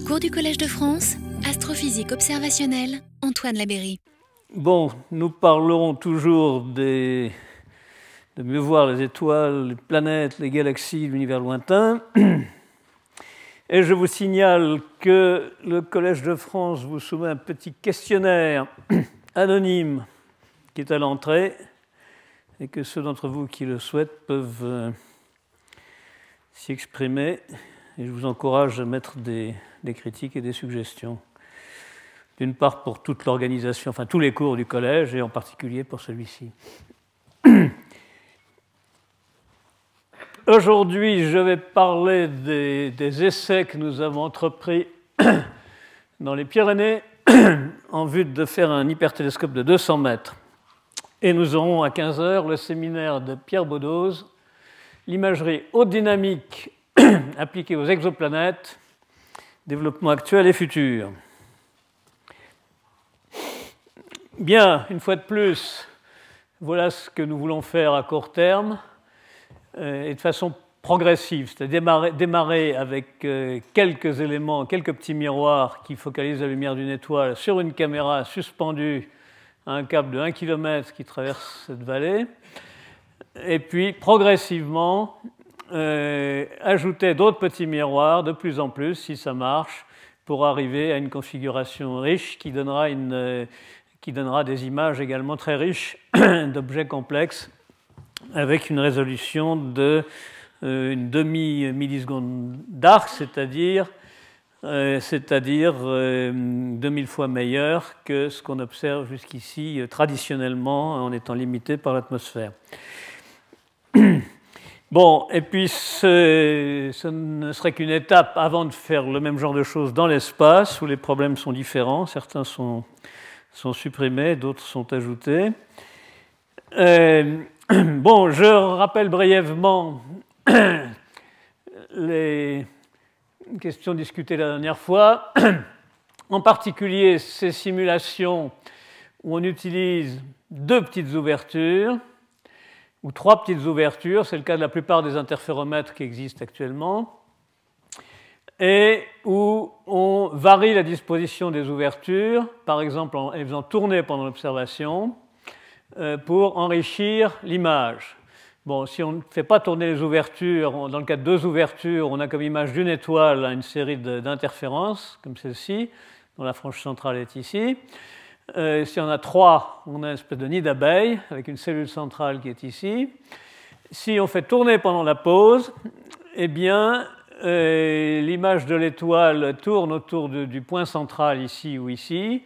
Cours du Collège de France, astrophysique observationnelle, Antoine Labéry. Bon, nous parlerons toujours de mieux voir les étoiles, les planètes, les galaxies, l'univers lointain. Et je vous signale que le Collège de France vous soumet un petit questionnaire anonyme qui est à l'entrée et que ceux d'entre vous qui le souhaitent peuvent euh, s'y exprimer. Et je vous encourage à mettre des, des critiques et des suggestions. D'une part pour toute l'organisation, enfin tous les cours du collège et en particulier pour celui-ci. Aujourd'hui, je vais parler des, essais que nous avons entrepris dans les Pyrénées en vue de faire un hypertélescope de 200 mètres. Et nous aurons à 15 heures le séminaire de Pierre Baudose, l'imagerie haute dynamique appliquée aux exoplanètes, développement actuel et futur. Bien, une fois de plus, voilà ce que nous voulons faire à court terme euh, et de façon progressive, c'est-à-dire démarrer, avec euh, quelques éléments, quelques petits miroirs qui focalisent la lumière d'une étoile sur une caméra suspendue à un câble de 1 km qui traverse cette vallée, et puis progressivement euh, ajouter d'autres petits miroirs de plus en plus, si ça marche, pour arriver à une configuration riche qui donnera, une, euh, qui donnera des images également très riches d'objets complexes avec une résolution de euh, une demi-milliseconde d'arc, c'est-à-dire c'est-à-dire 2000 euh, fois meilleure que ce qu'on observe jusqu'ici traditionnellement en étant limité par l'atmosphère. Bon, et puis ce, ne serait qu'une étape avant de faire le même genre de choses dans l'espace, où les problèmes sont différents. Certains sont, sont supprimés, d'autres sont ajoutés. Euh, bon, je rappelle brièvement les questions discutées la dernière fois. en particulier, ces simulations où on utilise deux petites ouvertures ou trois petites ouvertures, c'est le cas de la plupart des interféromètres qui existent actuellement, et où on varie la disposition des ouvertures, par exemple en les faisant tourner pendant l'observation, euh, pour enrichir l'image. Bon, si on ne fait pas tourner les ouvertures, dans le cas de deux ouvertures, on a comme image d'une étoile une série d'interférences, comme celle-ci, dont la frange centrale est ici. Euh, si on a trois, on a une espèce de nid d'abeille avec une cellule centrale qui est ici. Si on fait tourner pendant la pause, eh bien, euh, l'image de l'étoile tourne autour du point central ici ou ici,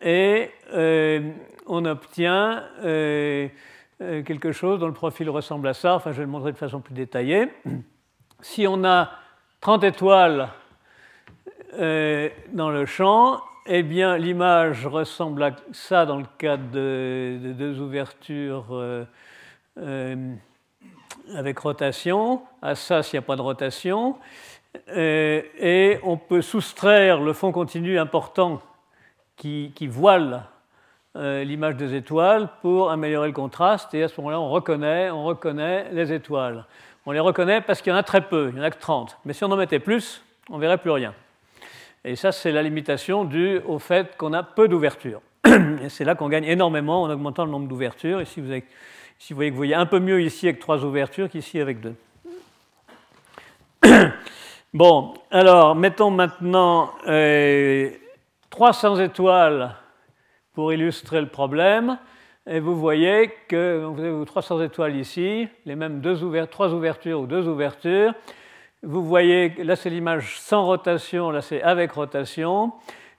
et euh, on obtient euh, quelque chose dont le profil ressemble à ça. Enfin, je vais le montrer de façon plus détaillée. Si on a 30 étoiles dans le champ, eh bien, l'image ressemble à ça dans le cas de, de deux ouvertures euh, euh, avec rotation, à ça s'il n'y a pas de rotation. Euh, et on peut soustraire le fond continu important qui, voile l'image des étoiles pour améliorer le contraste. Et à ce moment-là, on reconnaît, on reconnaît les étoiles. On les reconnaît parce qu'il y en a très peu, il n'y en a que 30. Mais si on en mettait plus, on ne verrait plus rien. Et ça, c'est la limitation due au fait qu'on a peu d'ouvertures. Et c'est là qu'on gagne énormément en augmentant le nombre d'ouvertures. Avez, ici, vous voyez que vous voyez un peu mieux ici avec trois ouvertures qu'ici avec deux. Bon, alors, mettons maintenant euh, 300 étoiles pour illustrer le problème. Et vous voyez que vous avez 300 étoiles ici, les mêmes trois ouvertures ou deux ouvertures. Vous voyez, là c'est l'image sans rotation, là c'est avec rotation.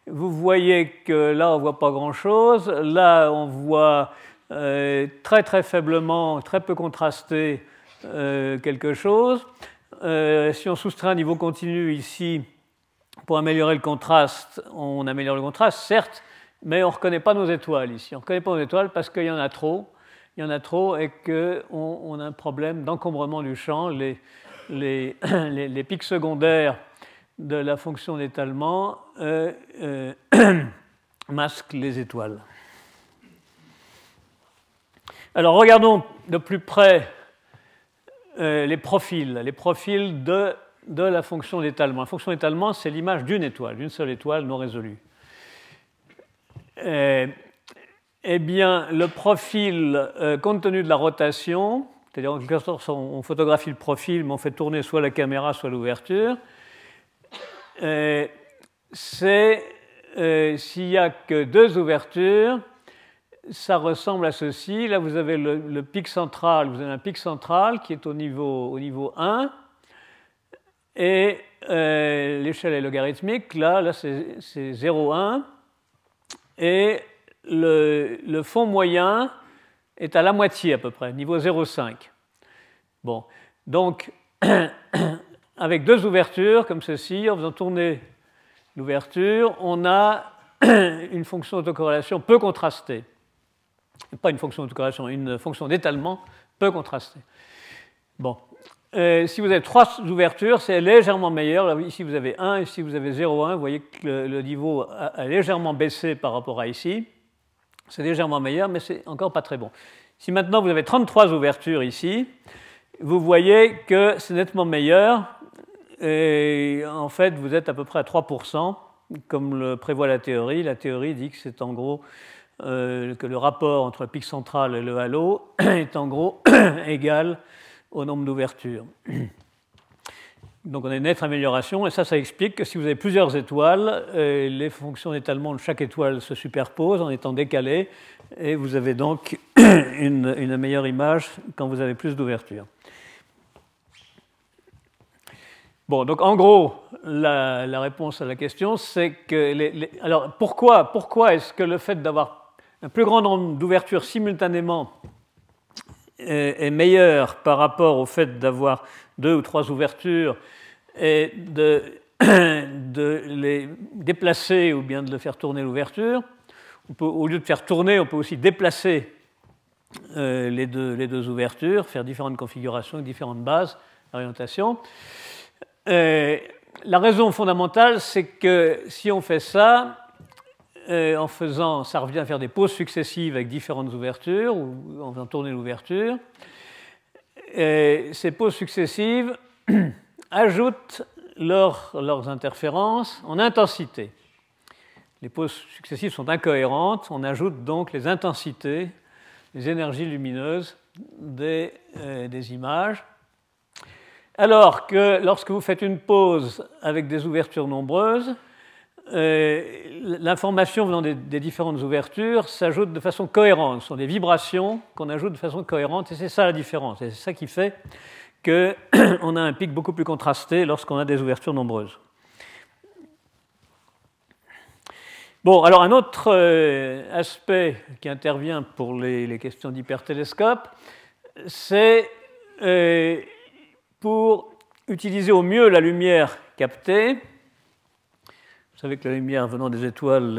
Vous voyez que là on ne voit pas grand-chose. Là on voit euh, très très faiblement, très peu contrasté euh, quelque chose. Euh, si on soustrait un niveau continu ici pour améliorer le contraste, on améliore le contraste, certes, mais on ne reconnaît pas nos étoiles ici. On ne reconnaît pas nos étoiles parce qu'il y en a trop. Il y en a trop et qu'on on a un problème d'encombrement du champ. les, pics secondaires de la fonction d'étalement euh, euh, masquent les étoiles. Alors regardons de plus près euh, les profils, les profils de de la fonction d'étalement. La fonction d'étalement, c'est l'image d'une étoile, d'une seule étoile non résolue. Eh, bien, le profil, compte tenu de la rotation, c'est-à-dire on photographie le profil, mais on fait tourner soit la caméra, soit l'ouverture, eh, c'est euh, s'il n'y a que deux ouvertures, ça ressemble à ceci. Là, vous avez le, pic central, vous avez un pic central qui est au niveau, au niveau 1, et euh, l'échelle est logarithmique. Là, là c'est 0,1, et le, fond moyen est à la moitié à peu près, niveau 0,5. Bon, donc, avec deux ouvertures comme ceci, en faisant tourner l'ouverture, on a une fonction d'autocorrélation peu contrastée. Pas une fonction d'autocorrélation, une fonction d'étalement peu contrastée. Bon. Euh, si vous avez trois ouvertures, c'est légèrement meilleur. ici, vous avez 1, ici, vous avez 0,1. Vous voyez que le, niveau a, légèrement baissé par rapport à ici. C'est légèrement meilleur, mais c'est encore pas très bon. Si maintenant vous avez 33 ouvertures ici, vous voyez que c'est nettement meilleur. Et en fait, vous êtes à peu près à 3%, comme le prévoit la théorie. La théorie dit que c'est en gros euh, que le rapport entre le pic central et le halo est en gros égal au nombre d'ouvertures. Donc on a une nette amélioration, et ça, ça explique que si vous avez plusieurs étoiles, euh, les fonctions d'étalement de chaque étoile se superposent en étant décalées, et vous avez donc une, meilleure image quand vous avez plus d'ouvertures. Bon, donc en gros, la, réponse à la question, c'est que. alors pourquoi, pourquoi est-ce que le fait d'avoir un plus grand nombre d'ouvertures simultanément est, meilleur par rapport au fait d'avoir deux ou trois ouvertures et de, les déplacer ou bien de faire tourner l'ouverture Au lieu de faire tourner, on peut aussi déplacer euh, les, deux, les deux ouvertures, faire différentes configurations, différentes bases d'orientation. Euh, la raison fondamentale, c'est que si on fait ça, euh, en faisant, ça revient à faire des pauses successives avec différentes ouvertures, ou en faisant tourner l'ouverture. ces pauses successives ajoutent leurs interférences en intensité. Les pauses successives sont incohérentes, on ajoute donc les intensités, les énergies lumineuses des, euh, des images. Alors que lorsque vous faites une pause avec des ouvertures nombreuses, l'information venant des, différentes ouvertures s'ajoute de façon cohérente. Ce sont des vibrations qu'on ajoute de façon cohérente et c'est ça la différence. C'est ça qui fait qu'on a un pic beaucoup plus contrasté lorsqu'on a des ouvertures nombreuses. Bon, alors un autre euh, aspect qui intervient pour les, questions d'hypertélescope, c'est euh, pour utiliser au mieux la lumière captée. Savez que la lumière venant des étoiles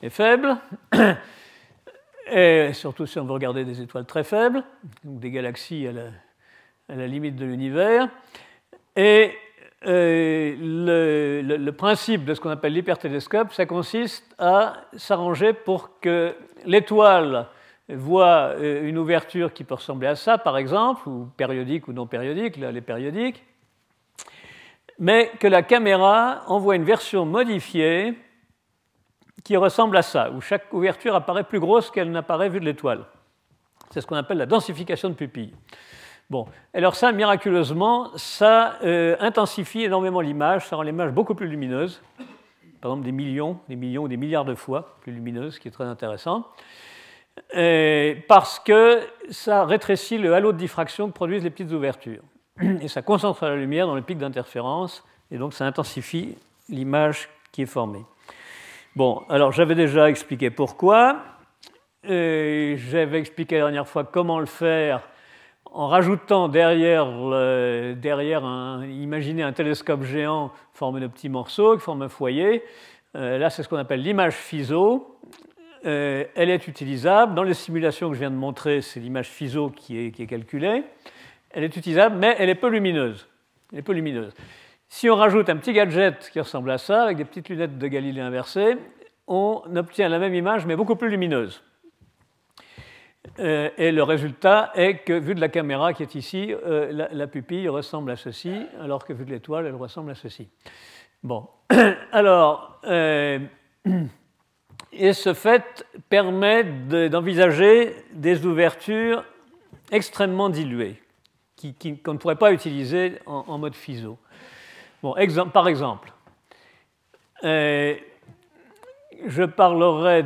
est, faible, et surtout si on veut regarder des étoiles très faibles, donc des galaxies à la, limite de l'univers. Et euh, le, le, principe de ce qu'on appelle l'hypertélescope, ça consiste à s'arranger pour que l'étoile voit euh, une ouverture qui peut ressembler à ça, par exemple, ou périodique ou non périodique, là, les périodiques, mais que la caméra envoie une version modifiée qui ressemble à ça, où chaque ouverture apparaît plus grosse qu'elle n'apparaît vue de l'étoile. C'est ce qu'on appelle la densification de pupille. Bon, alors ça, miraculeusement, ça euh, intensifie énormément l'image, ça rend l'image beaucoup plus lumineuse, par exemple des millions, des millions ou des milliards de fois plus lumineuse, ce qui est très intéressant parce que ça rétrécit le halo de diffraction que produisent les petites ouvertures. Et ça concentre la lumière dans le pic d'interférence, et donc ça intensifie l'image qui est formée. Bon, alors j'avais déjà expliqué pourquoi. J'avais expliqué la dernière fois comment le faire en rajoutant derrière, derrière un, imaginez un télescope géant formé de petits morceaux qui forme un foyer. Euh, là, c'est ce qu'on appelle l'image FISO. Euh, elle est utilisable. Dans les simulations que je viens de montrer, c'est l'image FISO qui est, calculée. Elle est utilisable, mais elle est peu lumineuse. Elle est peu lumineuse. Si on rajoute un petit gadget qui ressemble à ça, avec des petites lunettes de Galilée inversées, on obtient la même image, mais beaucoup plus lumineuse. et le résultat est que, vu de la caméra qui est ici, la, pupille ressemble à ceci, alors que vu de l'étoile, elle ressemble à ceci. Bon, alors, et ce fait permet d'envisager des ouvertures extrêmement diluées, qu'on ne pourrait pas utiliser en, mode FISO. Bon, par exemple, euh, je parlerai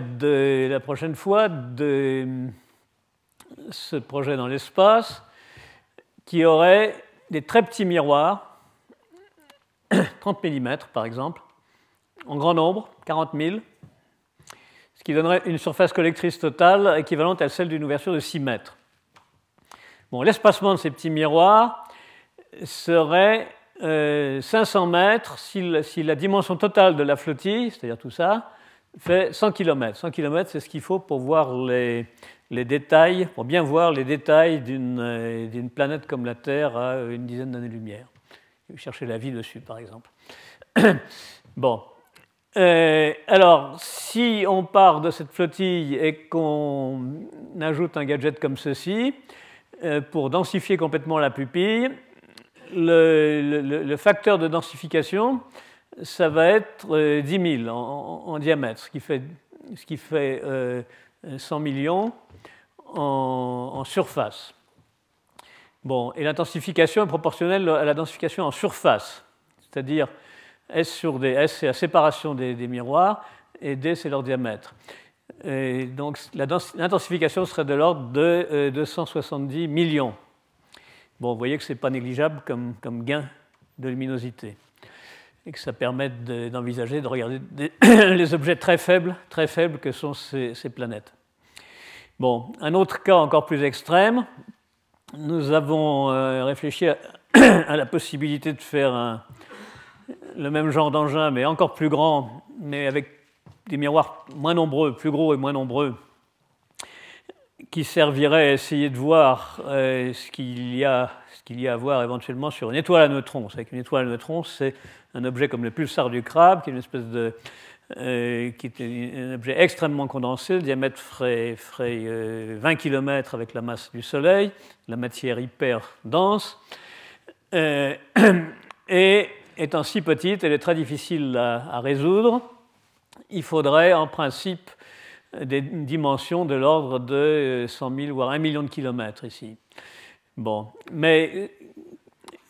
la prochaine fois de ce projet dans l'espace qui aurait des très petits miroirs, 30 mm par exemple, en grand nombre, 40 000, ce qui donnerait une surface collectrice totale équivalente à celle d'une ouverture de 6 mètres. L'espacement de ces petits miroirs serait 500 euh, mètres si, la dimension totale de la flottille, c'est-à-dire tout ça, fait 100 km. 100 km, c'est ce qu'il faut pour voir les, détails, pour bien voir les détails euh, d'une planète comme la Terre à une dizaine d'années-lumière. Chercher la vie dessus, par exemple. bon, euh, alors, si on part de cette flottille et qu'on ajoute un gadget comme ceci, pour densifier complètement la pupille, le, facteur de densification, ça va être 10 euh, 000 en, diamètre, ce qui fait, ce qui fait 100 millions en, surface. Bon, et l'intensification est proportionnelle à la densification en surface, c'est-à-dire S sur D. S, c'est la séparation des, miroirs, et D, c'est leur diamètre. Donc l'intensification serait de l'ordre de 270 euh, millions. Bon, vous voyez que ce n'est pas négligeable comme, gain de luminosité et que ça permet d'envisager de, regarder les objets très faibles, très faibles que sont ces, planètes. Bon, un autre cas encore plus extrême, nous avons euh, réfléchi à la possibilité de faire le même genre d'engin, mais encore plus grand, mais avec des miroirs moins nombreux, plus gros et moins nombreux, qui serviraient à essayer de voir euh, ce qu'il y, a, à voir éventuellement sur une étoile à neutrons. Qu'une étoile à neutrons, c'est un objet comme le pulsar du crabe, qui est une espèce de euh, qui est un objet extrêmement condensé. Le diamètre ferait, 20 euh, km avec la masse du Soleil, la matière hyper dense. et étant si petite, elle est très difficile à, résoudre. Il faudrait en principe des dimensions de l'ordre de 100 000 voire 1 million de kilomètres ici. Bon, mais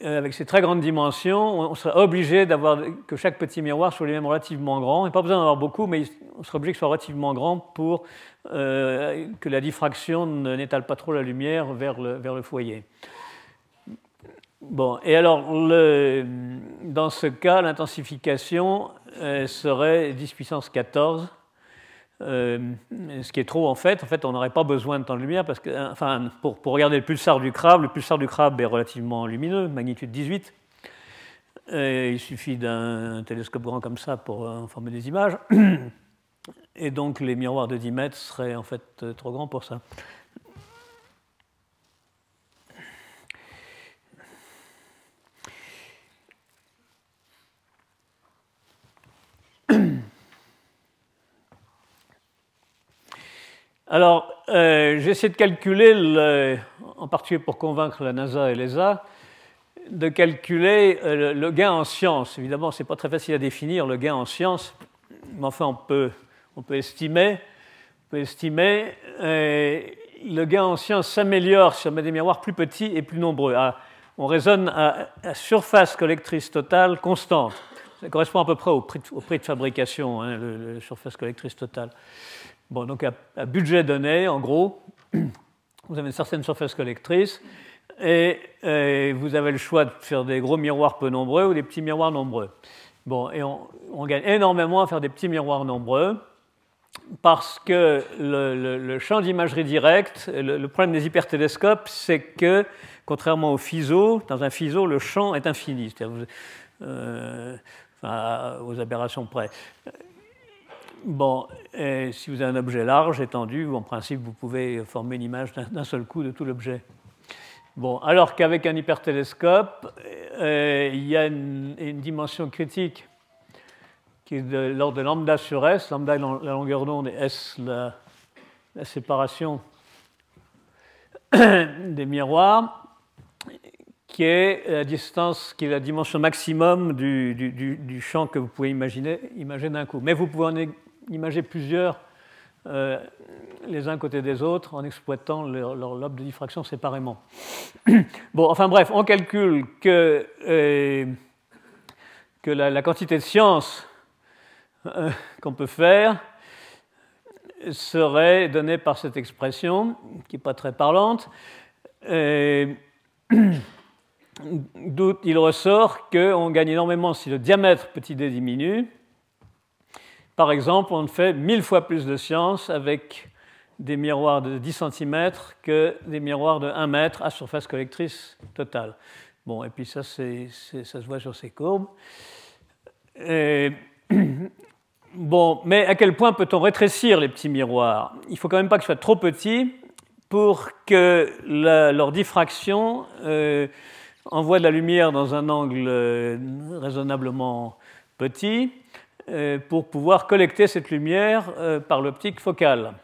euh, avec ces très grandes dimensions, on serait obligé d'avoir que chaque petit miroir soit lui-même relativement grand, et pas besoin d'en avoir beaucoup, mais on serait obligé qu'il soit relativement grand pour euh, que la diffraction n'étale pas trop la lumière vers le, foyer. Bon, et alors, dans ce cas, l'intensification euh, serait 10 puissance 14, euh, ce qui est trop en fait. En fait, on n'aurait pas besoin de temps de lumière parce que, enfin, pour, regarder le pulsar du crabe, le pulsar du crabe est relativement lumineux, magnitude 18. il suffit d'un télescope grand comme ça pour euh, former des images. Et donc, les miroirs de 10 mètres seraient en fait trop grands pour ça. Alors, euh, j'ai essayé de calculer, en particulier pour convaincre la NASA et l'ESA, de calculer euh, le, gain en science. Évidemment, ce n'est pas très facile à définir le gain en science, mais enfin, on peut, on peut estimer. On peut estimer euh, le gain en science s'améliore si on met des miroirs plus petits et plus nombreux. Ah, on raisonne à, surface collectrice totale constante. Ça correspond à peu près au prix de, fabrication, hein, le, surface collectrice totale. Bon, donc à, budget donné, en gros, vous avez une certaine surface collectrice et, vous avez le choix de faire des gros miroirs peu nombreux ou des petits miroirs nombreux. Bon, et on, gagne énormément à faire des petits miroirs nombreux parce que le, champ d'imagerie directe, le, problème des hypertélescopes, c'est que, contrairement au FISO, dans un FISO, le champ est infini, c'est-à-dire euh, aux aberrations près. Bon, si vous avez un objet large, étendu, en principe, vous pouvez former une image d'un seul coup de tout l'objet. Bon, alors qu'avec un hypertélescope, euh, il y a une, dimension critique qui est de l'ordre de lambda sur S. Lambda, la longueur d'onde, et S, la, séparation des miroirs qui est la distance, qui est la dimension maximum du, champ que vous pouvez imaginer, imaginer d'un coup. Mais vous pouvez en imaginer plusieurs euh, les uns côté des autres en exploitant leur, lobe de diffraction séparément. bon, enfin bref, on calcule que, euh, que la, quantité de science euh, qu'on peut faire serait donnée par cette expression, qui n'est pas très parlante. D'où il ressort qu'on gagne énormément si le diamètre petit d diminue. Par exemple, on fait mille fois plus de science avec des miroirs de 10 cm que des miroirs de 1 mètre à surface collectrice totale. Bon, et puis ça, ça se voit sur ces courbes. bon, mais à quel point peut-on rétrécir les petits miroirs? Il ne faut quand même pas qu'ils soient trop petits pour que leur diffraction euh, envoie de la lumière dans un angle euh, raisonnablement petit euh, pour pouvoir collecter cette lumière euh, par l'optique focale.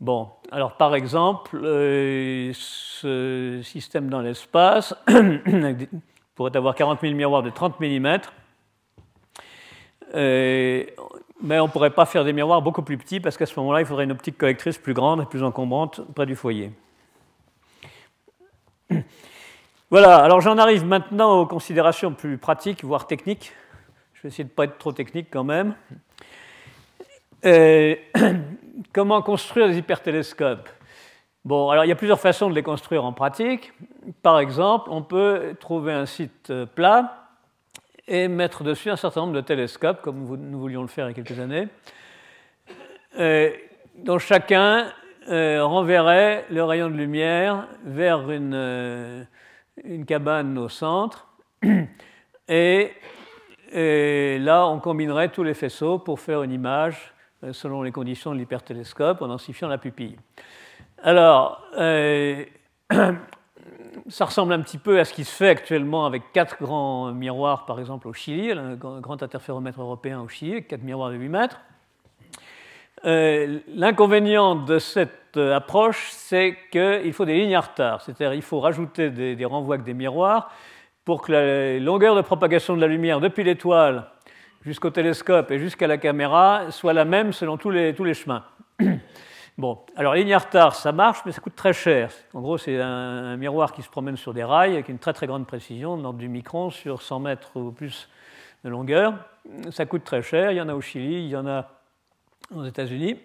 Bon, alors par exemple, ce système dans l'espace pourrait avoir 40 000 miroirs de 30 mm, mais on ne pourrait pas faire des miroirs beaucoup plus petits parce qu'à ce moment-là, il faudrait une optique collectrice plus grande et plus encombrante près du foyer. Voilà, alors j'en arrive maintenant aux considérations plus pratiques, voire techniques. Je vais essayer de ne pas être trop technique quand même. Euh, comment construire des hypertélescopes? Bon, alors il y a plusieurs façons de les construire en pratique. Par exemple, on peut trouver un site euh, plat et mettre dessus un certain nombre de télescopes, comme nous voulions le faire il y a quelques années, euh, dont chacun renverrait le rayon de lumière vers une une cabane au centre, et, là, on combinerait tous les faisceaux pour faire une image euh, selon les conditions de l'hypertélescope en densifiant la pupille. Alors, euh, ça ressemble un petit peu à ce qui se fait actuellement avec quatre grands miroirs, par exemple au Chili, un grand interféromètre européen au Chili, quatre miroirs de 8 mètres. Euh, l'inconvénient de cette euh, approche, c'est qu'il faut des lignes à retard, c'est-à-dire il faut rajouter des, renvois avec des miroirs pour que la longueur de propagation de la lumière depuis l'étoile jusqu'au télescope et jusqu'à la caméra soit la même selon tous les, chemins. Bon, alors ligne à retard, ça marche, mais ça coûte très cher. En gros, c'est un, miroir qui se promène sur des rails avec une très très grande précision, de l'ordre du micron sur 100 mètres ou plus de longueur. Ça coûte très cher. Il y en a au Chili, il y en a aux États-Unis,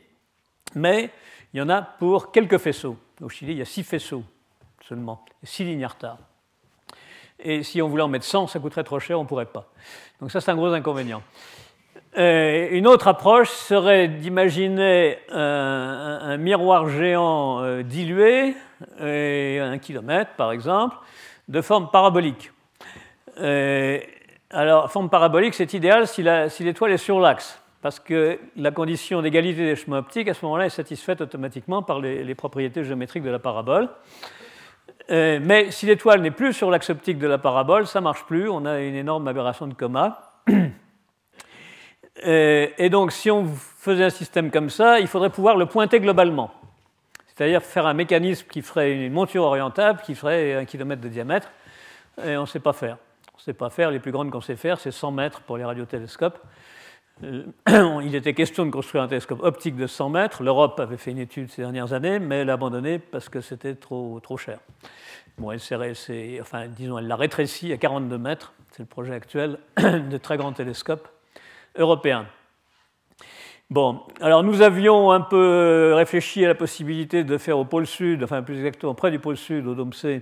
mais il y en a pour quelques faisceaux. Au Chili, il y a six faisceaux seulement, six retard. Et si on voulait en mettre 100, ça coûterait trop cher, on ne pourrait pas. Donc ça, c'est un gros inconvénient. Euh, une autre approche serait d'imaginer un, miroir géant euh, dilué, euh, un kilomètre par exemple, de forme parabolique. alors, forme parabolique, c'est idéal si l'étoile est sur l'axe parce que la condition d'égalité des chemins optiques, à ce moment-là, est satisfaite automatiquement par les, propriétés géométriques de la parabole. Euh, mais si l'étoile n'est plus sur l'axe optique de la parabole, ça ne marche plus, on a une énorme aberration de coma. Euh, et donc, si on faisait un système comme ça, il faudrait pouvoir le pointer globalement. C'est-à-dire faire un mécanisme qui ferait une monture orientable, qui ferait un kilomètre de diamètre, et on ne sait pas faire. On ne sait pas faire, les plus grandes qu'on sait faire, c'est 100 mètres pour les radiotélescopes. Euh, il était question de construire un télescope optique de 100 mètres. L'Europe avait fait une étude ces dernières années, mais elle a abandonné parce que c'était trop, trop cher. Bon, elle, enfin, disons, l'a rétréci à 42 mètres. C'est le projet actuel de très grands télescopes européens. Bon, alors nous avions un peu réfléchi à la possibilité de faire au pôle sud, enfin plus exactement près du pôle sud, au Dôme C,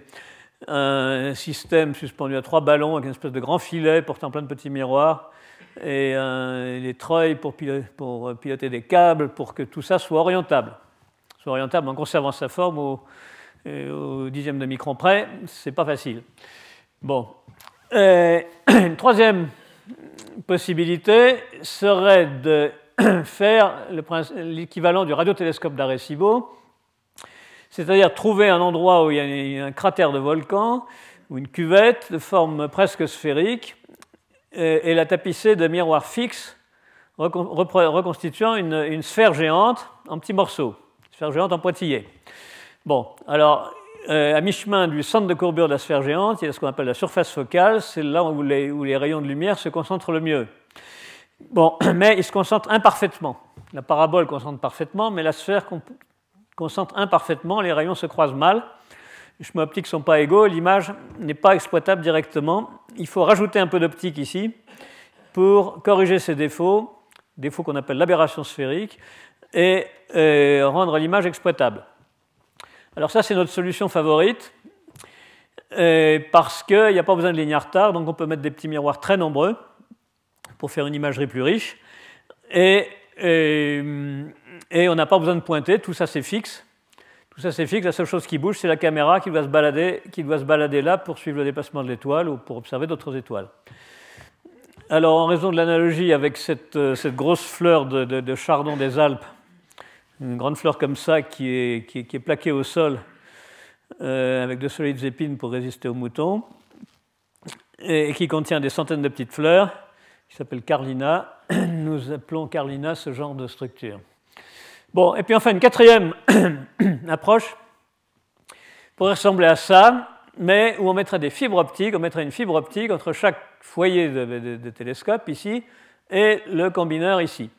un système suspendu à trois ballons avec une espèce de grand filet portant plein de petits miroirs et euh, des treuils pour, piloter des câbles pour que tout ça soit orientable. Soit orientable en conservant sa forme au, au dixième de micron près, c'est pas facile. Bon. Euh, une troisième possibilité serait de faire l'équivalent du radiotélescope d'Arecibo, c'est-à-dire trouver un endroit où il y a un cratère de volcan ou une cuvette de forme presque sphérique et la tapisser de miroirs fixes reconstituant une, sphère géante en petits morceaux, sphère géante en pointillés. Bon, alors, à mi-chemin du centre de courbure de la sphère géante, il y a ce qu'on appelle la surface focale, c'est là où les, où les rayons de lumière se concentrent le mieux. Bon, mais ils se concentrent imparfaitement. La parabole concentre parfaitement, mais la sphère concentre imparfaitement, les rayons se croisent mal. Les chemins optiques ne sont pas égaux, l'image n'est pas exploitable directement. Il faut rajouter un peu d'optique ici pour corriger ces défauts, défauts qu'on appelle l'aberration sphérique, et euh, rendre l'image exploitable. Alors ça, c'est notre solution favorite, euh, parce qu'il n'y a pas besoin de linéaire tard, donc on peut mettre des petits miroirs très nombreux pour faire une imagerie plus riche. Et, et, on n'a pas besoin de pointer, tout ça c'est fixe. Tout ça c'est fixe, la seule chose qui bouge, c'est la caméra qui doit, se balader, qui doit se balader là pour suivre le déplacement de l'étoile ou pour observer d'autres étoiles. Alors, en raison de l'analogie avec cette, euh, grosse fleur de, chardon des Alpes, une grande fleur comme ça qui est, qui est, plaquée au sol euh, avec de solides épines pour résister aux moutons, et qui contient des centaines de petites fleurs, qui s'appelle Carlina. Nous appelons Carlina ce genre de structure. Bon, et puis enfin, une quatrième approche pourrait ressembler à ça, mais où on mettrait des fibres optiques, on mettrait une fibre optique entre chaque foyer de, télescope ici et le combineur ici.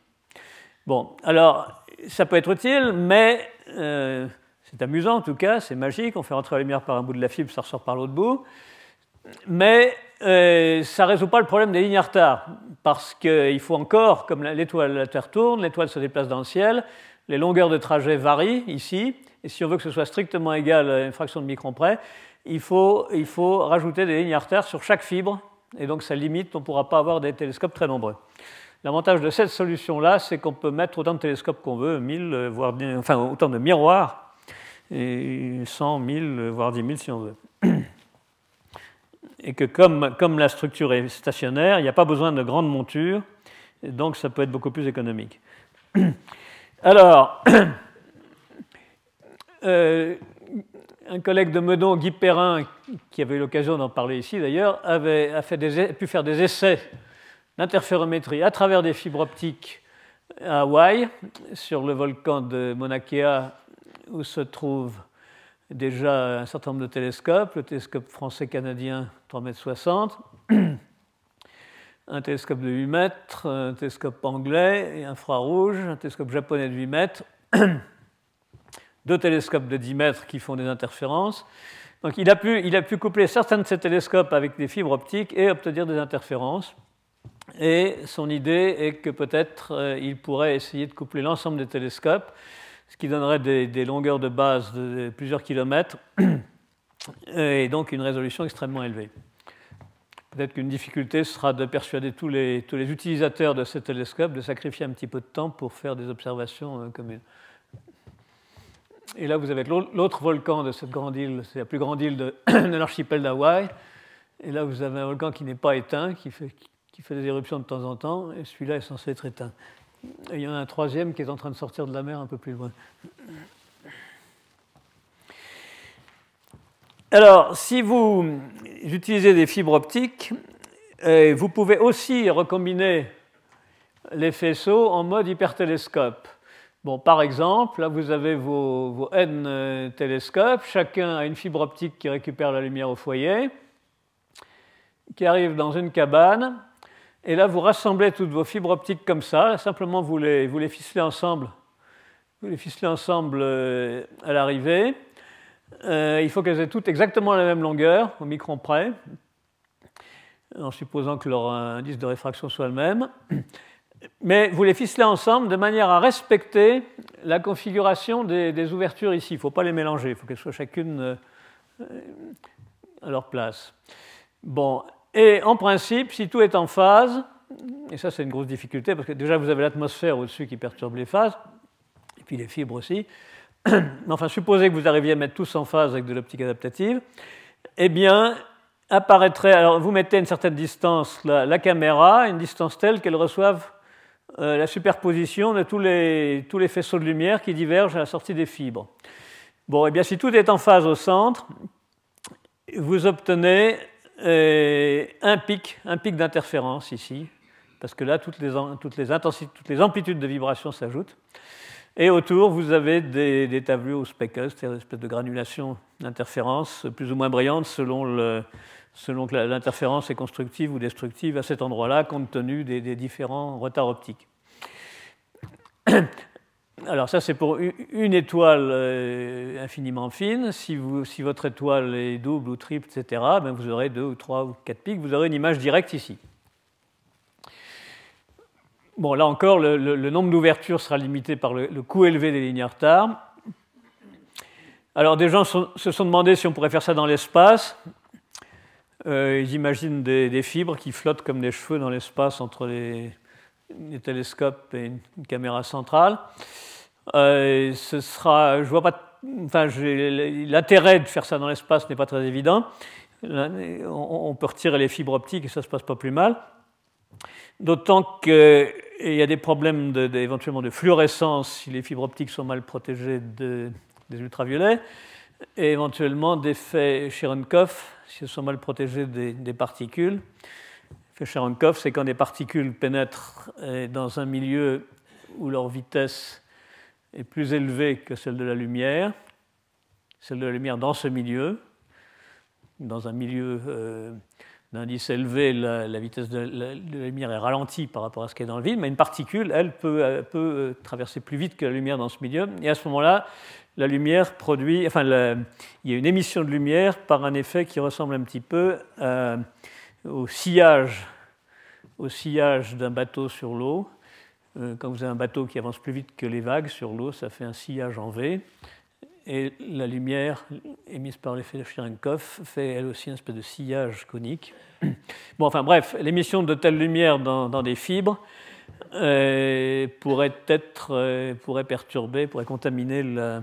Bon, alors ça peut être utile, mais euh, c'est amusant en tout cas, c'est magique, on fait rentrer la lumière par un bout de la fibre, ça ressort par l'autre bout, mais euh, ça ne résout pas le problème des lignes à retard, parce qu'il faut encore, comme l'étoile, la Terre tourne, l'étoile se déplace dans le ciel, les longueurs de trajet varient ici, et si on veut que ce soit strictement égal à une fraction de micron près, il faut, rajouter des lignes retard sur chaque fibre, et donc ça limite, on ne pourra pas avoir des télescopes très nombreux. L'avantage de cette solution-là, c'est qu'on peut mettre autant de télescopes qu'on veut, 1000, voire, enfin autant de miroirs, et 100, 1000, voire 10 000 si on veut. Et que comme, la structure est stationnaire, il n'y a pas besoin de grandes montures, donc ça peut être beaucoup plus économique. Alors, euh, un collègue de Meudon, Guy Perrin, qui avait eu l'occasion d'en parler ici d'ailleurs, a pu faire des essais d'interférométrie à travers des fibres optiques à Hawaï, sur le volcan de Mauna Kea, où se trouvent déjà un certain nombre de télescopes, le télescope français-canadien 3,60 m, un télescope de 8 mètres, un télescope anglais et infrarouge, un télescope japonais de 8 mètres, deux télescopes de 10 mètres qui font des interférences. Donc il a, pu, coupler certains de ces télescopes avec des fibres optiques et obtenir des interférences. Et son idée est que peut-être euh, il pourrait essayer de coupler l'ensemble des télescopes, ce qui donnerait des, longueurs de base de plusieurs kilomètres et donc une résolution extrêmement élevée. Peut-être qu'une difficulté sera de persuader tous les, utilisateurs de ces télescopes de sacrifier un petit peu de temps pour faire des observations euh, communes. Et là, vous avez l'autre volcan de cette grande île, c'est la plus grande île de, l'archipel d'Hawaï. Et là, vous avez un volcan qui n'est pas éteint, qui fait, qui fait, des éruptions de temps en temps, et celui-là est censé être éteint. Et il y en a un troisième qui est en train de sortir de la mer un peu plus loin. Alors, si vous utilisez des fibres optiques, euh, vous pouvez aussi recombiner les faisceaux en mode hypertélescope. Bon, par exemple, là vous avez vos, N euh, télescopes, chacun a une fibre optique qui récupère la lumière au foyer, qui arrive dans une cabane, et là vous rassemblez toutes vos fibres optiques comme ça, simplement vous les, vous les ficelez ensemble, vous les ficelez ensemble euh, à l'arrivée. Euh, il faut qu'elles aient toutes exactement la même longueur, au micron près, en supposant que leur indice de réfraction soit le même mais vous les ficelez ensemble de manière à respecter la configuration des, ouvertures ici. Il ne faut pas les mélanger, il faut qu'elles soient chacune euh, à leur place. Bon, et en principe, si tout est en phase, et ça c'est une grosse difficulté parce que déjà vous avez l'atmosphère au-dessus qui perturbe les phases, et puis les fibres aussi. Enfin, supposez que vous arriviez à mettre tous en phase avec de l'optique adaptative, eh bien, apparaîtrait, alors vous mettez une certaine distance la, la caméra, une distance telle qu'elle reçoive euh, la superposition de tous les, tous les, faisceaux de lumière qui divergent à la sortie des fibres. Bon, eh bien si tout est en phase au centre, vous obtenez euh, un pic, un pic d'interférence ici, parce que là, toutes les, toutes les, intensités, toutes les amplitudes de vibration s'ajoutent. Et autour, vous avez des, des tableaux speckles, c'est-à-dire des espèces de granulations d'interférences plus ou moins brillantes selon, selon que l'interférence est constructive ou destructive à cet endroit-là, compte tenu des, différents retards optiques. Alors ça, c'est pour une étoile euh, infiniment fine. Si, si, votre étoile est double ou triple, etc., ben vous aurez deux ou trois ou quatre pics. Vous aurez une image directe ici. Bon, là encore, le, nombre d'ouvertures sera limité par le, coût élevé des lignes retard. Alors, des gens se sont demandé si on pourrait faire ça dans l'espace. Euh, ils imaginent des, fibres qui flottent comme des cheveux dans l'espace entre les, télescopes et une, caméra centrale. Euh, ce sera, je vois pas, enfin, l'intérêt de faire ça dans l'espace n'est pas très évident. On, peut retirer les fibres optiques et ça se passe pas plus mal. D'autant qu'il y a des problèmes de, éventuellement de fluorescence si les fibres optiques sont mal protégées des ultraviolets, et éventuellement d'effets Cherenkov si elles sont mal protégées des, particules. L'effet Cherenkov, c'est quand des particules pénètrent euh, dans un milieu où leur vitesse est plus élevée que celle de la lumière, celle de la lumière dans ce milieu, dans un milieu euh, d'indice élevé, la, vitesse de la, lumière est ralentie par rapport à ce qui est dans le vide, mais une particule, elle, peut, peut, euh, traverser plus vite que la lumière dans ce milieu. Et à ce moment-là, la lumière produit, enfin, il y a une émission de lumière par un effet qui ressemble un petit peu euh, au sillage, au sillage d'un bateau sur l'eau. Euh, quand vous avez un bateau qui avance plus vite que les vagues sur l'eau, ça fait un sillage en V et la lumière émise par l'effet de Cherenkov fait elle aussi un espèce de sillage conique. Bon, enfin bref, l'émission de telle lumière dans, des fibres euh, pourrait, être, euh, pourrait perturber, pourrait contaminer la,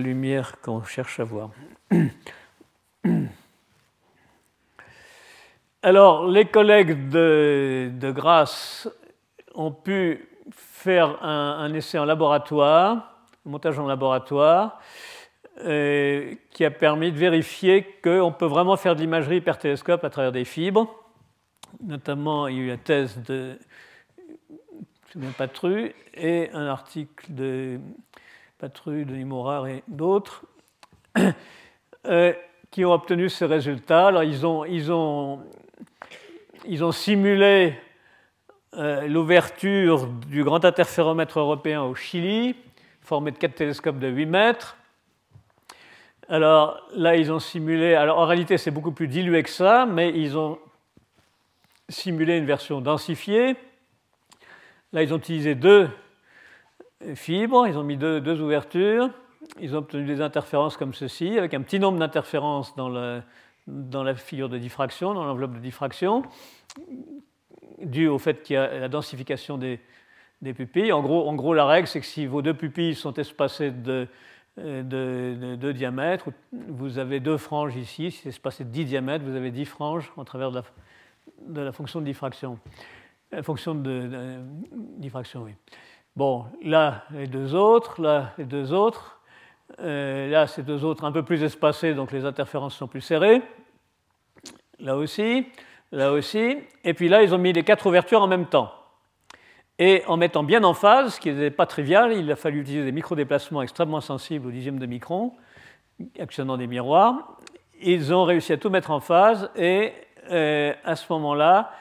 lumière qu'on cherche à voir. Alors, les collègues de, de Grasse ont pu faire un essai en laboratoire montage en laboratoire, euh, qui a permis de vérifier qu'on peut vraiment faire de l'imagerie hypertélescope à travers des fibres. Notamment, il y a eu la thèse de Patru et un article de Patru, de Nimorar et d'autres euh, qui ont obtenu ces résultats. Ils ont simulé euh, l'ouverture du grand interféromètre européen au Chili formé de quatre télescopes de 8 mètres. Alors là, ils ont simulé, alors en réalité c'est beaucoup plus dilué que ça, mais ils ont simulé une version densifiée. Là, ils ont utilisé deux fibres, ils ont mis deux, ouvertures, ils ont obtenu des interférences comme ceci, avec un petit nombre d'interférences dans, dans la figure de diffraction, dans l'enveloppe de diffraction, dû au fait qu'il y a la densification des, des pupilles. En gros, gros la règle, c'est que si vos deux pupilles sont espacées de, de, de, diamètre, vous avez deux franges ici. Si c'est espacé de 10 diamètres, vous avez 10 franges en travers de la, fonction de diffraction. La fonction de, diffraction, oui. Bon, là, les deux autres, là, les deux autres. Euh, là, ces deux autres un peu plus espacés, donc les interférences sont plus serrées. Là aussi, là aussi. Et puis là, ils ont mis les quatre ouvertures en même temps. Et en mettant bien en phase, ce qui n'est pas trivial, il a fallu utiliser des microdéplacements extrêmement sensibles au dixième de micron, actionnant des miroirs. Ils ont réussi à tout mettre en phase et euh, à ce moment-là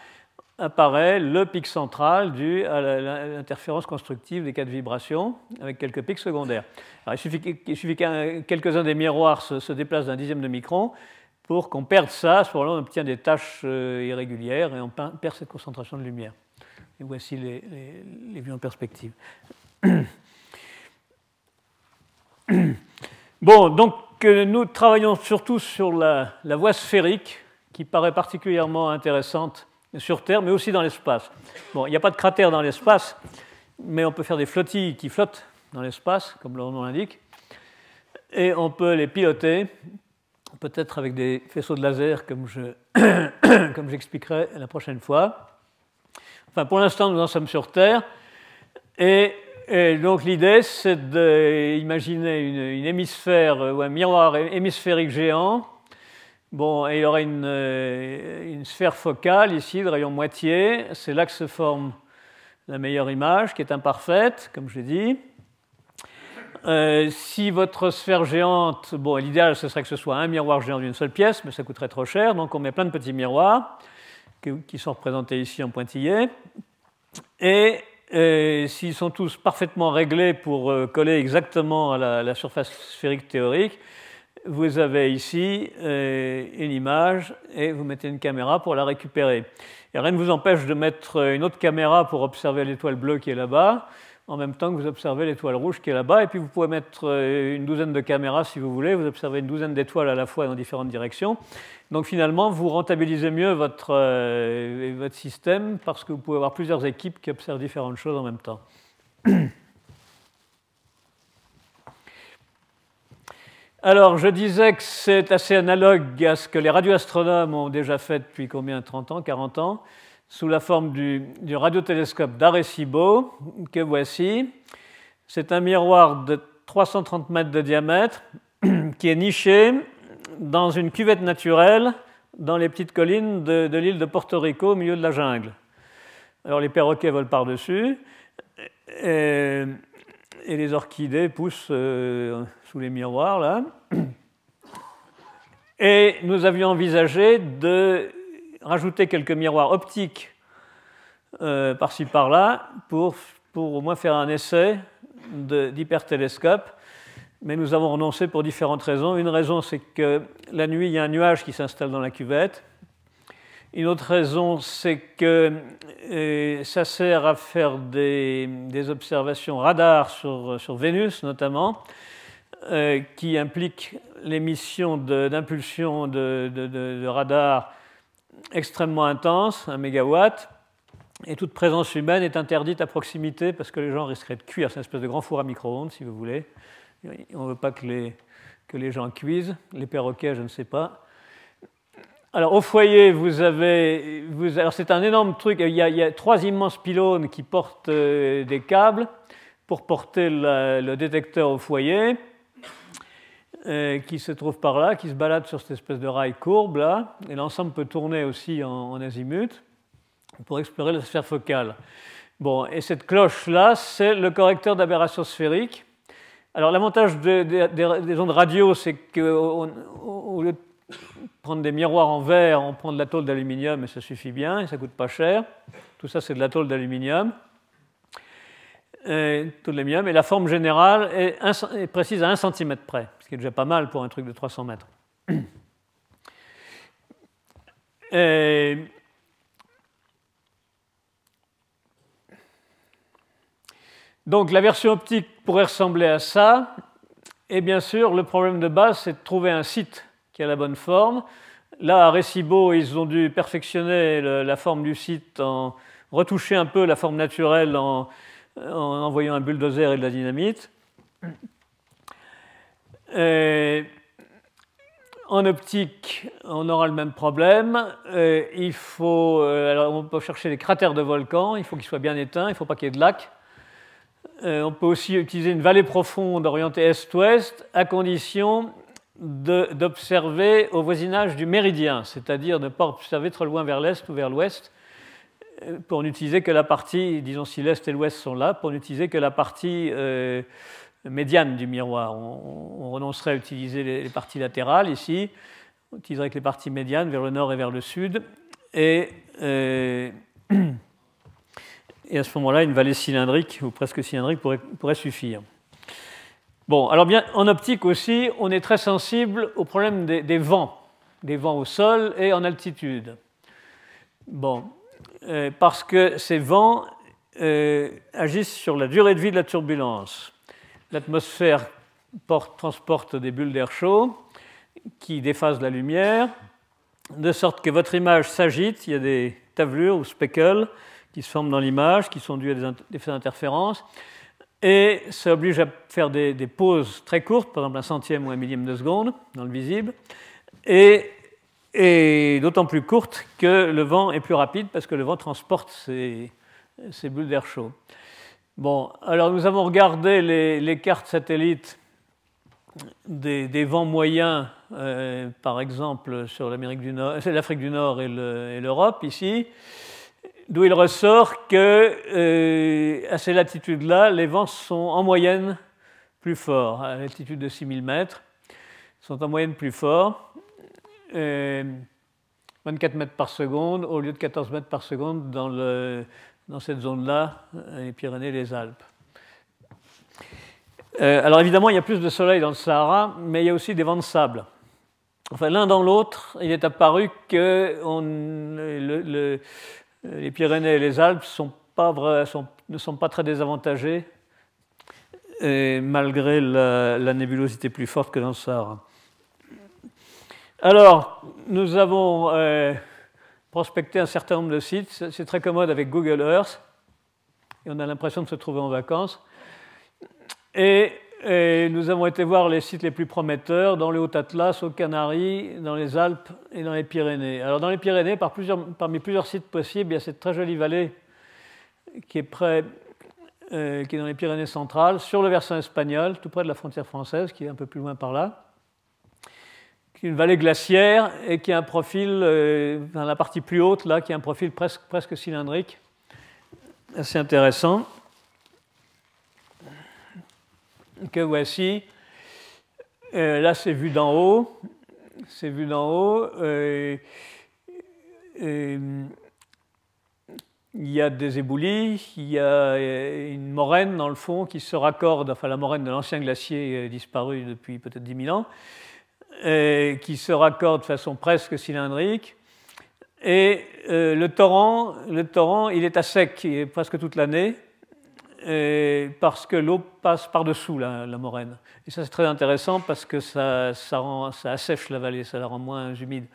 apparaît le pic central dû à l'interférence constructive des quatre vibrations avec quelques pics secondaires. il suffit, que quelques-uns des miroirs se, déplacent d'un dixième de micron pour qu'on perde ça. À ce moment-là, on obtient des tâches euh, irrégulières et on perd cette concentration de lumière. Et voici les, vues en perspective. Bon, donc euh, nous travaillons surtout sur la, voie sphérique, qui paraît particulièrement intéressante sur Terre, mais aussi dans l'espace. Bon, il n'y a pas de cratère dans l'espace, mais on peut faire des flottilles qui flottent dans l'espace, comme leur nom l'indique, et on peut les piloter, peut-être avec des faisceaux de laser, comme j'expliquerai la prochaine fois. Enfin, pour l'instant, nous en sommes sur Terre. Et, donc, l'idée, c'est d'imaginer une, hémisphère ou un miroir hémisphérique géant. Bon, il y aurait une, euh, une sphère focale ici, de rayon moitié. C'est là que se forme la meilleure image, qui est imparfaite, comme je l'ai dit. si votre sphère géante, bon, l'idéal ce serait que ce soit un miroir géant d'une seule pièce, mais ça coûterait trop cher, donc on met plein de petits miroirs qui sont représentés ici en pointillés. Et s'ils sont tous parfaitement réglés pour coller exactement à la surface sphérique théorique, vous avez ici euh, une image et vous mettez une caméra pour la récupérer. Et rien ne vous empêche de mettre une autre caméra pour observer l'étoile bleue qui est là-bas, en même temps que vous observez l'étoile rouge qui est là-bas. Et puis vous pouvez mettre euh, une douzaine de caméras si vous voulez, vous observez une douzaine d'étoiles à la fois dans différentes directions. Donc finalement, vous rentabilisez mieux votre, euh, votre système parce que vous pouvez avoir plusieurs équipes qui observent différentes choses en même temps. Alors, je disais que c'est assez analogue à ce que les radioastronomes ont déjà fait depuis combien? 30 ans, 40 ans, sous la forme du, radiotélescope d'Arecibo, que voici. C'est un miroir de 330 mètres de diamètre qui est niché dans une cuvette naturelle dans les petites collines de, l'île de Porto Rico au milieu de la jungle. Alors, les perroquets volent par-dessus. Et, et les orchidées poussent euh, sous les miroirs là. Et nous avions envisagé de rajouter quelques miroirs optiques euh, par-ci par-là pour, pour au moins faire un essai d'hypertélescope. Mais nous avons renoncé pour différentes raisons. Une raison, c'est que la nuit, il y a un nuage qui s'installe dans la cuvette. Une autre raison, c'est que euh, ça sert à faire des, observations radar sur, sur, Vénus notamment, euh, qui impliquent l'émission d'impulsions de, de, radar extrêmement intenses, 1 mégawatt, et toute présence humaine est interdite à proximité parce que les gens risqueraient de cuire. C'est une espèce de grand four à micro-ondes, si vous voulez. On ne veut pas que les, que les gens cuisent. Les perroquets, je ne sais pas. Alors au foyer, vous avez, alors c'est un énorme truc. Il y, a, trois immenses pylônes qui portent euh, des câbles pour porter le détecteur au foyer, qui se trouve par là, qui se balade sur cette espèce de rail courbe là, et l'ensemble peut tourner aussi en, azimut pour explorer la sphère focale. Bon, et cette cloche là, c'est le correcteur d'aberration sphérique. Alors l'avantage des ondes radio, c'est qu'au lieu de prendre des miroirs en verre, on prend de la tôle d'aluminium et ça suffit bien, et ça coûte pas cher. Tout ça, c'est de la tôle d'aluminium. Tout et la forme générale est, précise à 1 cm près, ce qui est déjà pas mal pour un truc de 300 mètres. Donc la version optique pourrait ressembler à ça, et bien sûr, le problème de base, c'est de trouver un site qui a la bonne forme. Là, à Recibo, ils ont dû perfectionner la forme du site, en retoucher un peu la forme naturelle en, envoyant un bulldozer et de la dynamite. en optique, on aura le même problème. il faut, euh, alors on peut chercher des cratères de volcans, il faut qu'ils soient bien éteints, il ne faut pas qu'il y ait de lac. on peut aussi utiliser une vallée profonde orientée est-ouest, à condition d'observer au voisinage du méridien, c'est-à-dire ne pas observer trop loin vers l'est ou vers l'ouest, euh, pour n'utiliser que la partie, disons si l'est et l'ouest sont là, pour n'utiliser que la partie euh, médiane du miroir. On, renoncerait à utiliser les, parties latérales ici, on utiliserait que les parties médianes vers le nord et vers le sud, et, euh, à ce moment-là, une vallée cylindrique ou presque cylindrique pourrait suffire. Bon, alors bien, en optique aussi, on est très sensible au problème des, vents, des vents au sol et en altitude. Bon, euh, parce que ces vents euh, agissent sur la durée de vie de la turbulence. L'atmosphère transporte des bulles d'air chaud qui déphasent la lumière, de sorte que votre image s'agite, il y a des tavelures ou speckles qui se forment dans l'image, qui sont dues à des effets d'interférence, et ça oblige à faire des, pauses très courtes, par exemple un centième ou un millième de seconde dans le visible, et, d'autant plus courtes que le vent est plus rapide parce que le vent transporte ces, bulles d'air chaud. Bon, alors nous avons regardé les, cartes satellites des, vents moyens, euh, par exemple sur l'Afrique du Nord et l'Europe ici d'où il ressort que euh, à ces latitudes-là, les vents sont en moyenne plus forts à l'altitude de 6000 mètres, sont en moyenne plus forts. 24 mètres par seconde au lieu de 14 mètres par seconde dans, le, dans cette zone-là, les Pyrénées et les Alpes. Euh, alors évidemment, il y a plus de soleil dans le Sahara, mais il y a aussi des vents de sable. Enfin, l'un dans l'autre, il est apparu que les Pyrénées et les Alpes ne sont pas très désavantagés, malgré la, nébulosité plus forte que dans le Sahara. Alors, nous avons euh, prospecté un certain nombre de sites. C'est très commode avec Google Earth. Et on a l'impression de se trouver en vacances. Et, nous avons été voir les sites les plus prometteurs dans le Haut-Atlas, aux Canaries, dans les Alpes et dans les Pyrénées. Alors, dans les Pyrénées, parmi plusieurs sites possibles, il y a cette très jolie vallée qui est près, euh, qui est dans les Pyrénées centrales, sur le versant espagnol, tout près de la frontière française, qui est un peu plus loin par là une vallée glaciaire et qui a un profil, euh, dans la partie plus haute, là, qui a un profil presque, presque cylindrique, assez intéressant, que voici. Euh, là, c'est vu d'en haut. C'est vu d'en haut. Euh, il y a des éboulis, il y a une moraine dans le fond qui se raccorde, enfin la moraine de l'ancien glacier disparu depuis peut-être 10 000 ans, qui se raccorde de façon presque cylindrique. Et euh, le, torrent, le torrent, il est à sec presque toute l'année, parce que l'eau passe par-dessous la, moraine. Et ça, c'est très intéressant parce que ça, ça assèche la vallée, ça la rend moins humide.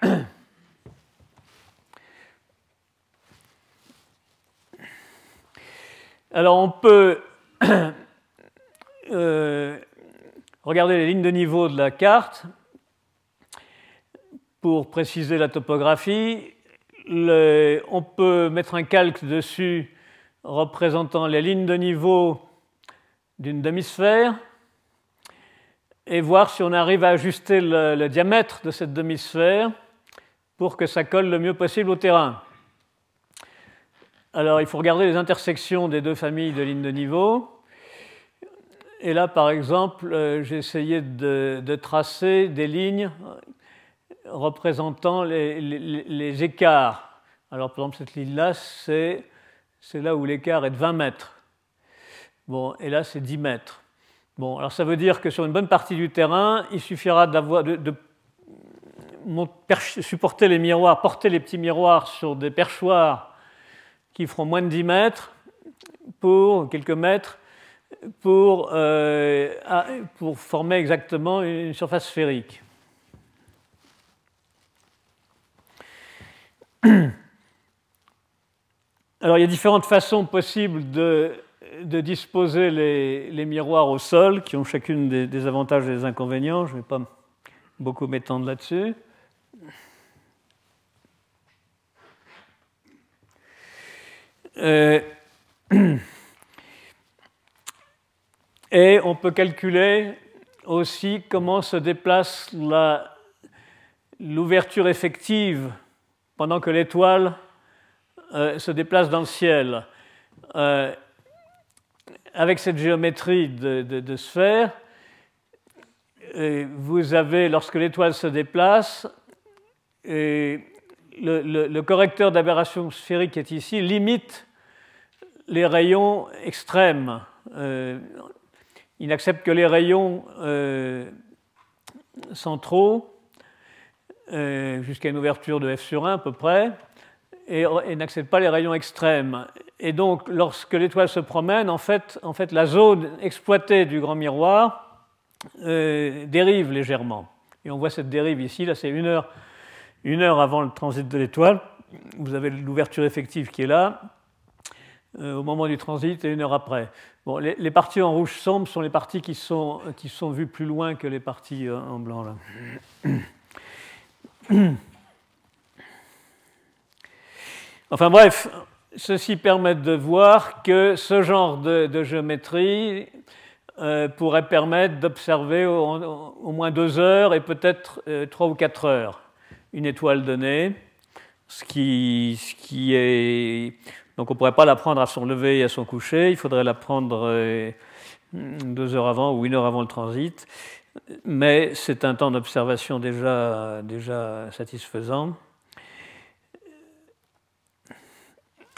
Alors, on peut euh, Regardez les lignes de niveau de la carte pour préciser la topographie. on peut mettre un calque dessus représentant les lignes de niveau d'une demi-sphère et voir si on arrive à ajuster le diamètre de cette demi-sphère pour que ça colle le mieux possible au terrain. Alors il faut regarder les intersections des deux familles de lignes de niveau. Et là, par exemple, euh, j'ai essayé de, tracer des lignes représentant les, écarts. Alors, par exemple, cette ligne-là, c'est, là où l'écart est de 20 mètres. Bon, et là, c'est 10 mètres. Bon, alors ça veut dire que sur une bonne partie du terrain, il suffira de supporter les miroirs, porter les petits miroirs sur des perchoirs qui feront moins de 10 mètres pour quelques mètres pour, euh, pour former exactement une surface sphérique. Alors il y a différentes façons possibles de, de disposer les, les, miroirs au sol, qui ont chacune des, avantages et des inconvénients. Je ne vais pas beaucoup m'étendre là-dessus. Euh, Et on peut calculer aussi comment se déplace l'ouverture effective pendant que l'étoile euh, se déplace dans le ciel. Euh, avec cette géométrie de, sphère, vous avez, lorsque l'étoile se déplace, le, le, correcteur d'aberration sphérique qui est ici limite les rayons extrêmes. Euh, il n'accepte que les rayons euh, centraux, euh, jusqu'à une ouverture de f sur 1 à peu près, et, n'accepte pas les rayons extrêmes. Et donc, lorsque l'étoile se promène, en fait, en fait, la zone exploitée du grand miroir euh, dérive légèrement. Et on voit cette dérive ici, là c'est une heure, une heure avant le transit de l'étoile. Vous avez l'ouverture effective qui est là, au moment du transit et une heure après les, parties en rouge sombre sont les parties qui sont, qui sont vues plus loin que les parties euh, en blanc. Enfin bref, ceci permet de voir que ce genre de, géométrie euh, pourrait permettre d'observer au, moins deux heures et peut-être euh, trois ou quatre heures une étoile donnée, ce qui, ce qui est donc on ne pourrait pas la prendre à son lever et à son coucher, il faudrait la prendre euh, deux heures avant ou une heure avant le transit, mais c'est un temps d'observation déjà, déjà satisfaisant.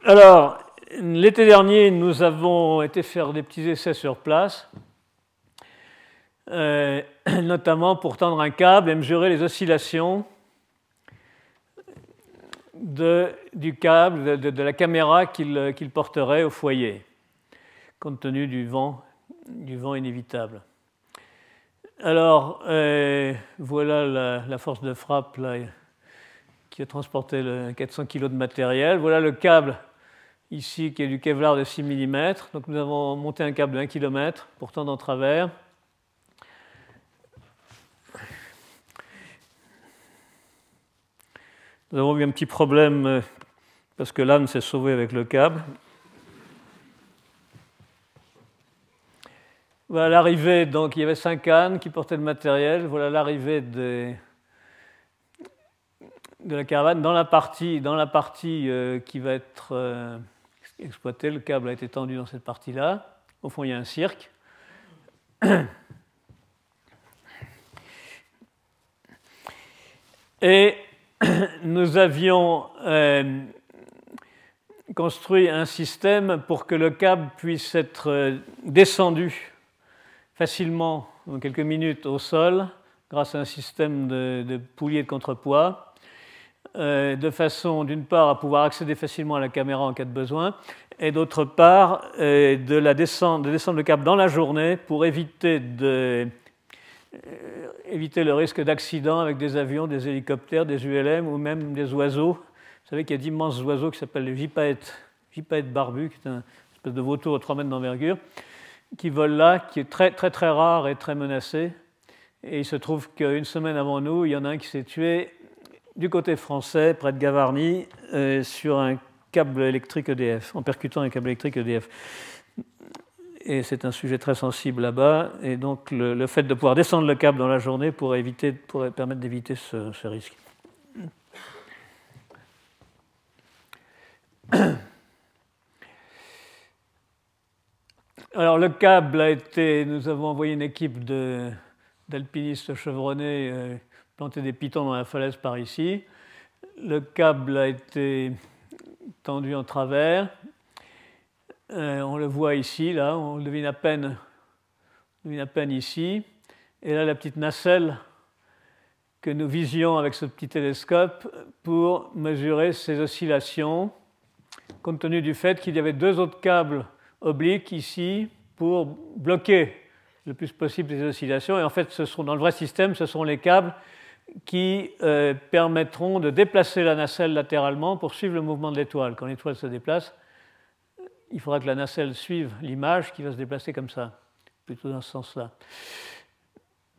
Alors, l'été dernier, nous avons été faire des petits essais sur place, euh, notamment pour tendre un câble et mesurer les oscillations du câble, de, la caméra qu'il porterait au foyer, compte tenu du vent, du vent inévitable. Alors, euh, voilà la, force de frappe là, qui a transporté le 400 kg de matériel. Voilà le câble ici qui est du Kevlar de 6 mm. Donc nous avons monté un câble de 1 km pour tendre en travers. Nous avons eu un petit problème euh, parce que l'âne s'est sauvé avec le câble. Voilà l'arrivée, donc il y avait cinq ânes qui portaient le matériel. Voilà l'arrivée de, de la caravane dans la partie, dans la partie euh, qui va être euh, exploitée. Le câble a été tendu dans cette partie-là. Au fond, il y a un cirque. Et nous avions euh, construit un système pour que le câble puisse être euh, descendu facilement en quelques minutes au sol grâce à un système de, de poulies de contrepoids, euh, de façon d'une part à pouvoir accéder facilement à la caméra en cas de besoin, et d'autre part de, descendre, de descendre le câble dans la journée pour éviter de éviter le risque d'accident avec des avions, des hélicoptères, des ULM ou même des oiseaux. Vous savez qu'il y a d'immenses oiseaux qui s'appellent les gypaètes, gypaètes barbus, qui est une espèce de vautour de 3 mètres d'envergure, qui volent là, qui est très très très rare et très menacé. Et il se trouve qu'une semaine avant nous, il y en a un qui s'est tué du côté français, près de Gavarnie, euh, sur un câble électrique EDF, en percutant un câble électrique EDF et c'est un sujet très sensible là-bas. Et donc le, fait de pouvoir descendre le câble dans la journée pourrait permettre d'éviter ce, risque. Alors le câble a été, nous avons envoyé une équipe d'alpinistes chevronnés euh, planter des pitons dans la falaise par ici. Le câble a été tendu en travers, euh, on le voit ici, là, on le devine à peine, ici. Et là, la petite nacelle que nous visions avec ce petit télescope pour mesurer ces oscillations, compte tenu du fait qu'il y avait deux autres câbles obliques ici pour bloquer le plus possible les oscillations. Et en fait, dans le vrai système, ce sont les câbles qui euh, permettront de déplacer la nacelle latéralement pour suivre le mouvement de l'étoile. Quand l'étoile se déplace, il faudra que la nacelle suive l'image qui va se déplacer comme ça, plutôt dans ce sens-là.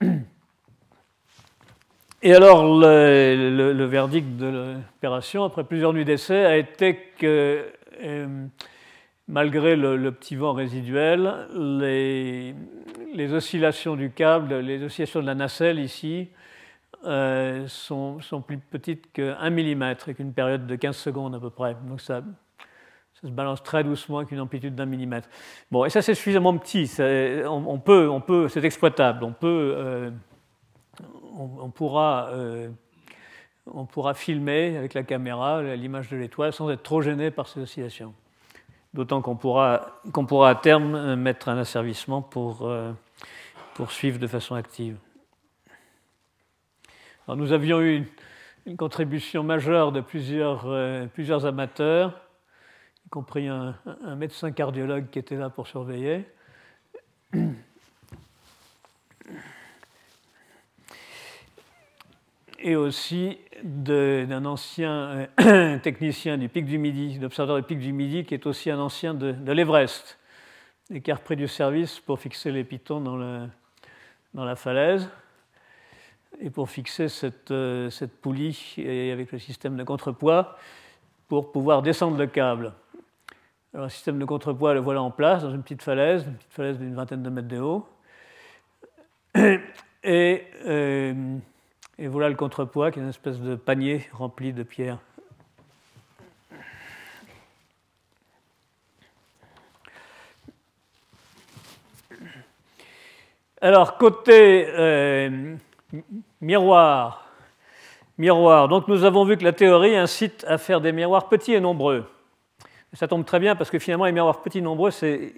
Et alors, le, verdict de l'opération, après plusieurs nuits d'essai, a été que, euh, malgré le, petit vent résiduel, les, oscillations du câble, les oscillations de la nacelle ici, euh, sont, sont, plus petites qu'un millimètre, et qu'une période de 15 secondes à peu près. Donc ça ça se balance très doucement avec une amplitude d'un millimètre. Bon, et ça c'est suffisamment petit, on, peut, on peut, c'est exploitable, on peut, euh, on, pourra, euh, on pourra filmer avec la caméra l'image de l'étoile sans être trop gêné par ces oscillations. D'autant qu'on pourra, qu'on pourra à terme mettre un asservissement pour, euh, suivre de façon active. Alors, nous avions eu une, une, contribution majeure de plusieurs, plusieurs amateurs y compris un, médecin cardiologue qui était là pour surveiller. Et aussi d'un ancien euh, technicien du pic du Midi, d'observateur du pic du Midi, qui est aussi un ancien de, l'Everest, et qui a repris du service pour fixer les pitons dans, la falaise et pour fixer cette, euh, poulie avec le système de contrepoids pour pouvoir descendre le câble. Alors, un système de contrepoids, le voilà en place dans une petite falaise, une petite falaise d'une vingtaine de mètres de haut. Et, euh, voilà le contrepoids, qui est une espèce de panier rempli de pierres. Alors, côté euh, miroir, miroir, donc nous avons vu que la théorie incite à faire des miroirs petits et nombreux. Ça tombe très bien parce que finalement, les miroirs petits et nombreux, c'est,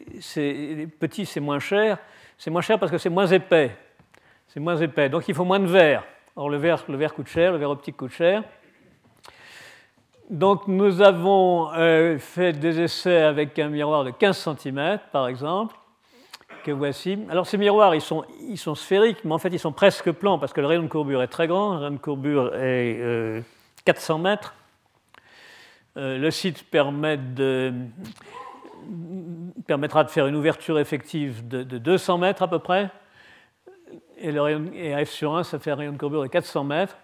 petit, c'est moins cher. C'est moins cher parce que c'est moins épais. C'est moins épais. Donc il faut moins de verre. Or, le verre, le verre coûte cher, le verre optique coûte cher. Donc nous avons euh, fait des essais avec un miroir de 15 cm, par exemple, que voici. Alors ces miroirs, ils sont, ils sont, sphériques, mais en fait ils sont presque plans parce que le rayon de courbure est très grand. Le rayon de courbure est 400 euh, mètres. Euh, le site permettra de faire une ouverture effective de, 200 mètres à peu près. Et, le rayon, et à F sur 1, ça fait un rayon de courbure de 400 mètres,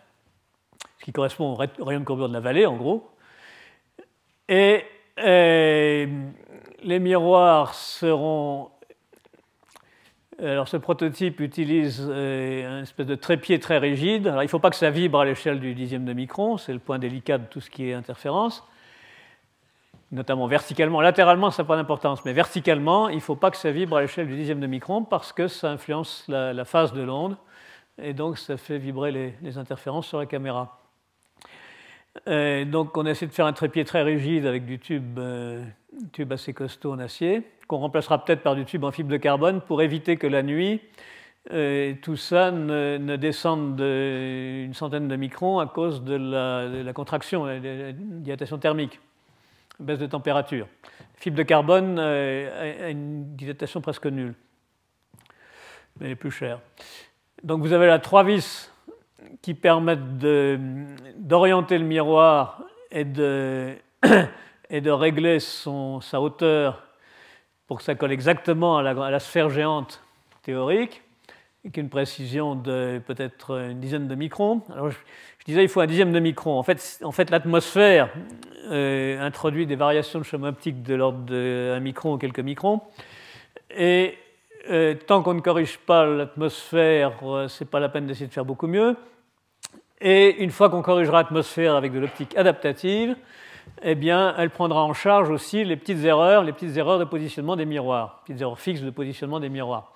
ce qui correspond au rayon de courbure de la vallée, en gros. Et, les miroirs seront. Alors, ce prototype utilise euh, un espèce de trépied très rigide. Alors, il ne faut pas que ça vibre à l'échelle du dixième de micron, c'est le point délicat de tout ce qui est interférence notamment verticalement. Latéralement, ça n'a pas d'importance, mais verticalement, il ne faut pas que ça vibre à l'échelle du dixième de micron parce que ça influence la, phase de l'onde et donc ça fait vibrer les, interférences sur la caméra. donc on a essayé de faire un trépied très rigide avec du tube, euh, tube assez costaud en acier, qu'on remplacera peut-être par du tube en fibre de carbone pour éviter que la nuit, euh, tout ça ne, descende d'une centaine de microns à cause de la, de la contraction, de la dilatation thermique baisse de température. Fibre de carbone euh, a une dilatation presque nulle, mais est plus chère. Donc vous avez là trois vis qui permettent d'orienter le miroir et de, régler sa hauteur pour que ça colle exactement à la sphère géante théorique, avec une précision de peut-être une dizaine de microns. Alors je, disais il faut un dixième de micron. En fait, en fait l'atmosphère euh, introduit des variations de chemin optique de l'ordre d'un micron ou quelques microns. Et euh, tant qu'on ne corrige pas l'atmosphère, euh, ce n'est pas la peine d'essayer de faire beaucoup mieux. Et une fois qu'on corrigera l'atmosphère avec de l'optique adaptative, eh bien, elle prendra en charge aussi les petites erreurs, les petites erreurs de positionnement des miroirs, les petites erreurs fixes de positionnement des miroirs.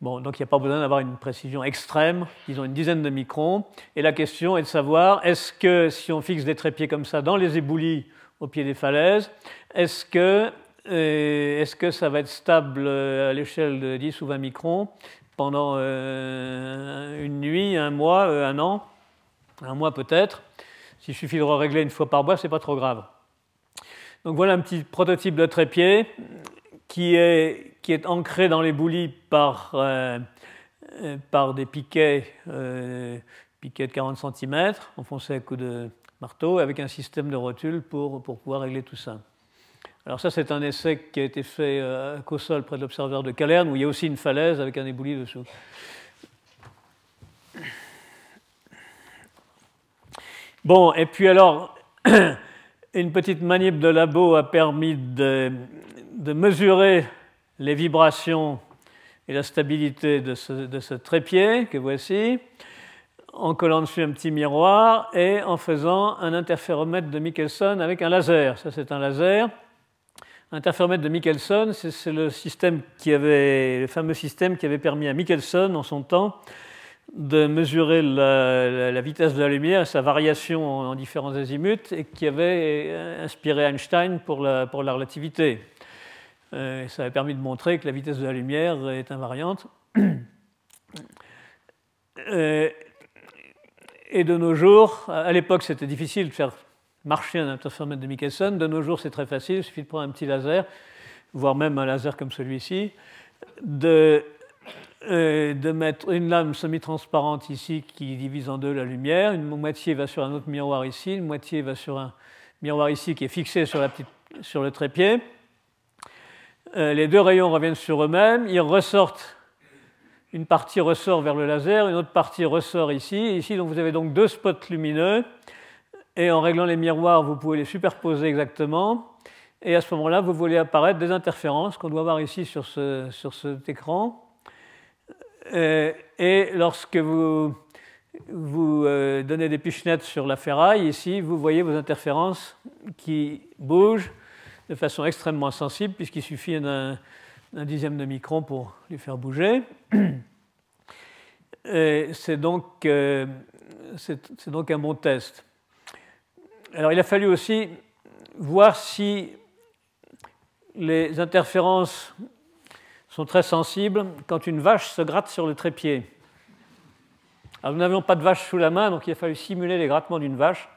Bon, donc il n'y a pas besoin d'avoir une précision extrême, disons une dizaine de microns. Et la question est de savoir, est-ce que si on fixe des trépieds comme ça dans les éboulis au pied des falaises, est-ce que, euh, ça va être stable euh, à l'échelle de 10 ou 20 microns pendant euh, une nuit, un mois, un an, un mois peut-être? S'il suffit de régler une fois par mois, ce n'est pas trop grave. Donc voilà un petit prototype de trépied qui est ancré dans les euh, euh, par des piquets, euh, de 40 cm, enfoncés à coups de marteau, avec un système de rotule pour, pour pouvoir régler tout ça. Alors ça, c'est un essai qui a été fait à Cossol, près de l'observatoire de Calerne, où il y a aussi une falaise avec un éboulis dessous. Bon, et puis alors, une petite manip de labo a permis de, de mesurer les vibrations et la stabilité de ce, trépied que voici, en collant dessus un petit miroir et en faisant un interféromètre de Michelson avec un laser. Ça, c'est un laser. Interféromètre de Michelson, c'est le système qui avait, le fameux système qui avait permis à Michelson, en son temps, de mesurer la, vitesse de la lumière sa variation en, différents azimuts et qui avait inspiré Einstein pour la relativité. Euh, ça a permis de montrer que la vitesse de la lumière est invariante. Euh, et de nos jours, à l'époque c'était difficile de faire marcher un interféromètre de Michelson, de nos jours c'est très facile, il suffit de prendre un petit laser, voire même un laser comme celui-ci, de, euh, de mettre une lame semi-transparente ici qui divise en deux la lumière, une moitié va sur un autre miroir ici, une moitié va sur un miroir ici qui est fixé sur le trépied. Euh, les deux rayons reviennent sur eux-mêmes, ils ressortent, une partie ressort vers le laser, une autre partie ressort ici. Ici, donc, vous avez donc deux spots lumineux, et en réglant les miroirs, vous pouvez les superposer exactement. Et à ce moment-là, vous voulez apparaître des interférences qu'on doit voir ici sur, ce, sur cet écran. Euh, et lorsque vous, vous euh, donnez des pichenettes sur la ferraille, ici, vous voyez vos interférences qui bougent de façon extrêmement sensible, puisqu'il suffit d'un dixième de micron pour les faire bouger. c'est donc, donc un bon test. Alors il a fallu aussi voir si les interférences sont très sensibles quand une vache se gratte sur le trépied. Nous n'avions pas de vache sous la main, donc il a fallu simuler les grattements d'une vache.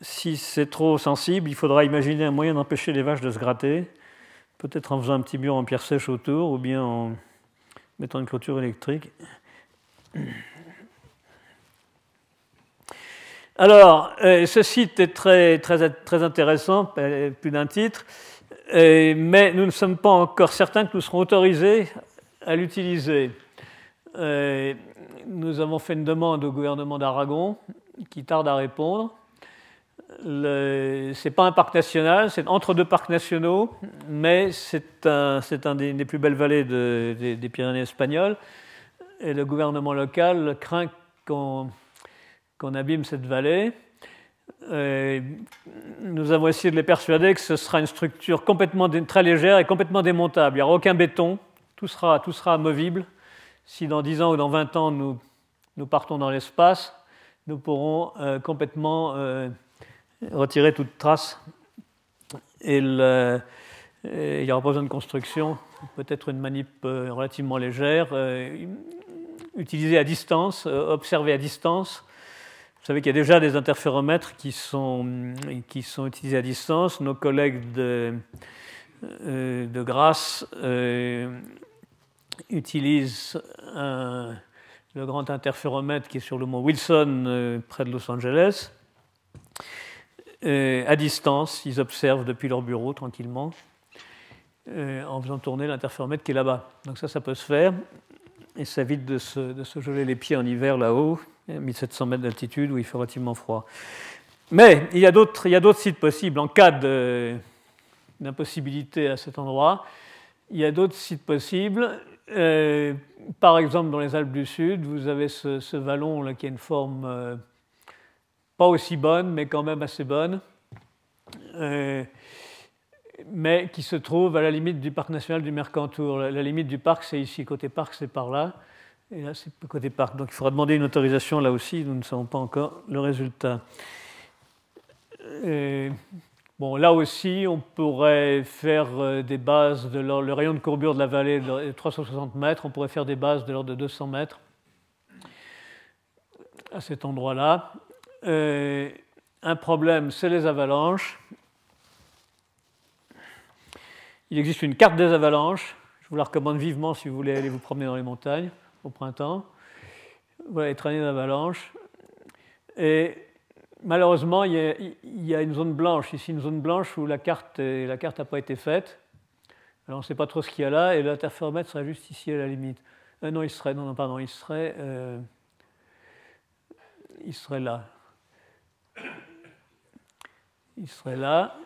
Si c'est trop sensible, il faudra imaginer un moyen d'empêcher les vaches de se gratter, peut-être en faisant un petit mur en pierre sèche autour, ou bien en mettant une clôture électrique. Alors, euh, ce site est très, très, très intéressant, euh, plus d'un titre, euh, mais nous ne sommes pas encore certains que nous serons autorisés à l'utiliser. nous avons fait une demande au gouvernement d'Aragon qui tarde à répondre. Ce n'est pas un parc national, c'est entre deux parcs nationaux, mais c'est un, des, plus belles vallées des, Pyrénées espagnoles. Et le gouvernement local craint qu'on qu'on abîme cette vallée. nous avons essayé de les persuader que ce sera une structure complètement très légère et complètement démontable. Il n'y aura aucun béton, tout sera, tout sera amovible. Si dans 10 ans ou dans 20 ans nous, nous partons dans l'espace, nous pourrons euh, complètement euh, retirer toute trace. Et, il n'y aura pas besoin de construction, peut-être une manip euh, relativement légère, utilisée à distance, observée à distance vous savez qu'il y a déjà des interféromètres qui sont, utilisés à distance. Nos collègues de, euh, de Grasse euh, utilisent le grand interféromètre qui est sur le mont Wilson euh, près de Los Angeles. à distance, ils observent depuis leur bureau tranquillement en faisant tourner l'interféromètre qui est là-bas. Donc ça, ça peut se faire et ça évite de se, de se geler les pieds en hiver là-haut 1700 mètres d'altitude où il fait relativement froid. Mais il y a d'autres sites possibles. En cas d'impossibilité à cet endroit, il y a d'autres sites possibles. Euh, par exemple, dans les Alpes du Sud, vous avez ce, vallon là, qui a une forme euh, pas aussi bonne, mais quand même assez bonne, euh, mais qui se trouve à la limite du parc national du Mercantour. La, la limite du parc, c'est ici. Côté parc, c'est par là. Et là, c'est côté parc. Donc il faudra demander une autorisation là aussi. Nous ne savons pas encore le résultat. Là aussi, on pourrait faire euh, des bases de le rayon de courbure de la vallée de 360 mètres. On pourrait faire des bases de l'ordre de 200 mètres à cet endroit-là. un problème, c'est les avalanches. Il existe une carte des avalanches. Je vous la recommande vivement si vous voulez aller vous promener dans les montagnes au printemps. Voilà, les traînées d'avalanche. Et malheureusement, il y, a, une zone blanche, ici une zone blanche où la carte n'a carte pas été faite. Alors on ne sait pas trop ce qu'il y a là, et l'interféromètre serait juste ici à la limite. Euh, non, il serait, non, non, pardon, il serait, euh, il serait là. Il serait là.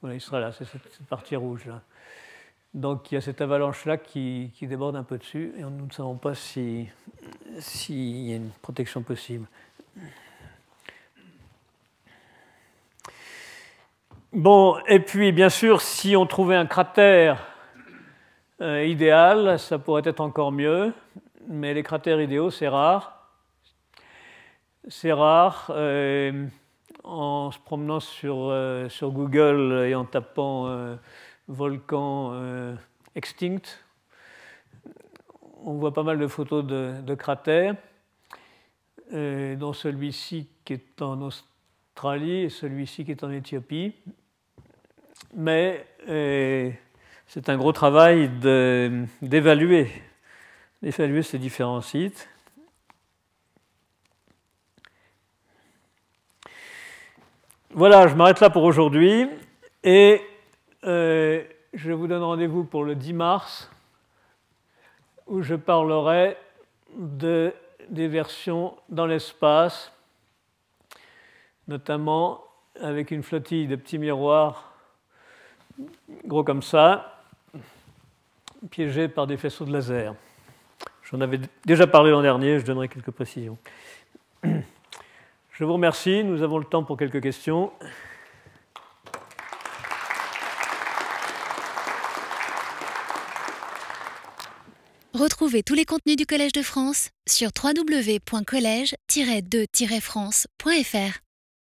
Voilà, il serait là, c'est cette partie rouge là. Donc il y a cette avalanche-là qui, déborde un peu dessus et nous ne savons pas s'il y a une protection possible. Bon, et puis bien sûr, si on trouvait un cratère euh, idéal, ça pourrait être encore mieux, mais les cratères idéaux, c'est rare. C'est rare. Euh, en se promenant sur, euh, sur, Google et en tapant volcan extinct. On voit pas mal de photos de, cratères, euh, dont celui-ci qui est en Australie et celui-ci qui est en Éthiopie. Mais euh, c'est un gros travail d'évaluer, d'évaluer ces différents sites. Voilà, je m'arrête là pour aujourd'hui et euh, je vous donne rendez-vous pour le 10 mars, où je parlerai de, des versions dans l'espace, notamment avec une flottille de petits miroirs gros comme ça, piégés par des faisceaux de laser. J'en avais déjà parlé l'an dernier, je donnerai quelques précisions. Je vous remercie, nous avons le temps pour quelques questions. Retrouvez tous les contenus du Collège de France sur www.colège-2-france.fr.